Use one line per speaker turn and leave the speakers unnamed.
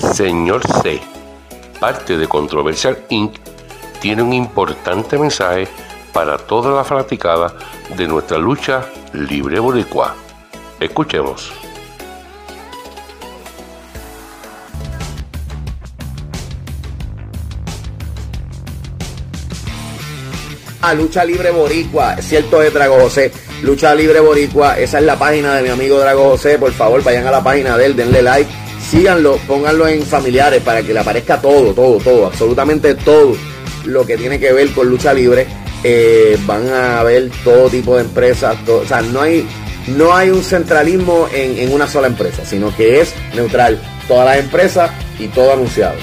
Señor C, parte de Controversial Inc., tiene un importante mensaje para toda la fanaticada de nuestra lucha libre boricua. Escuchemos.
a Lucha Libre Boricua, cierto es Drago José, Lucha Libre Boricua, esa es la página de mi amigo Drago José, por favor vayan a la página de él, denle like, síganlo, pónganlo en familiares para que le aparezca todo, todo, todo, absolutamente todo lo que tiene que ver con lucha libre. Eh, van a ver todo tipo de empresas, o sea, no hay, no hay un centralismo en, en una sola empresa, sino que es neutral, todas las empresas y todo anunciado.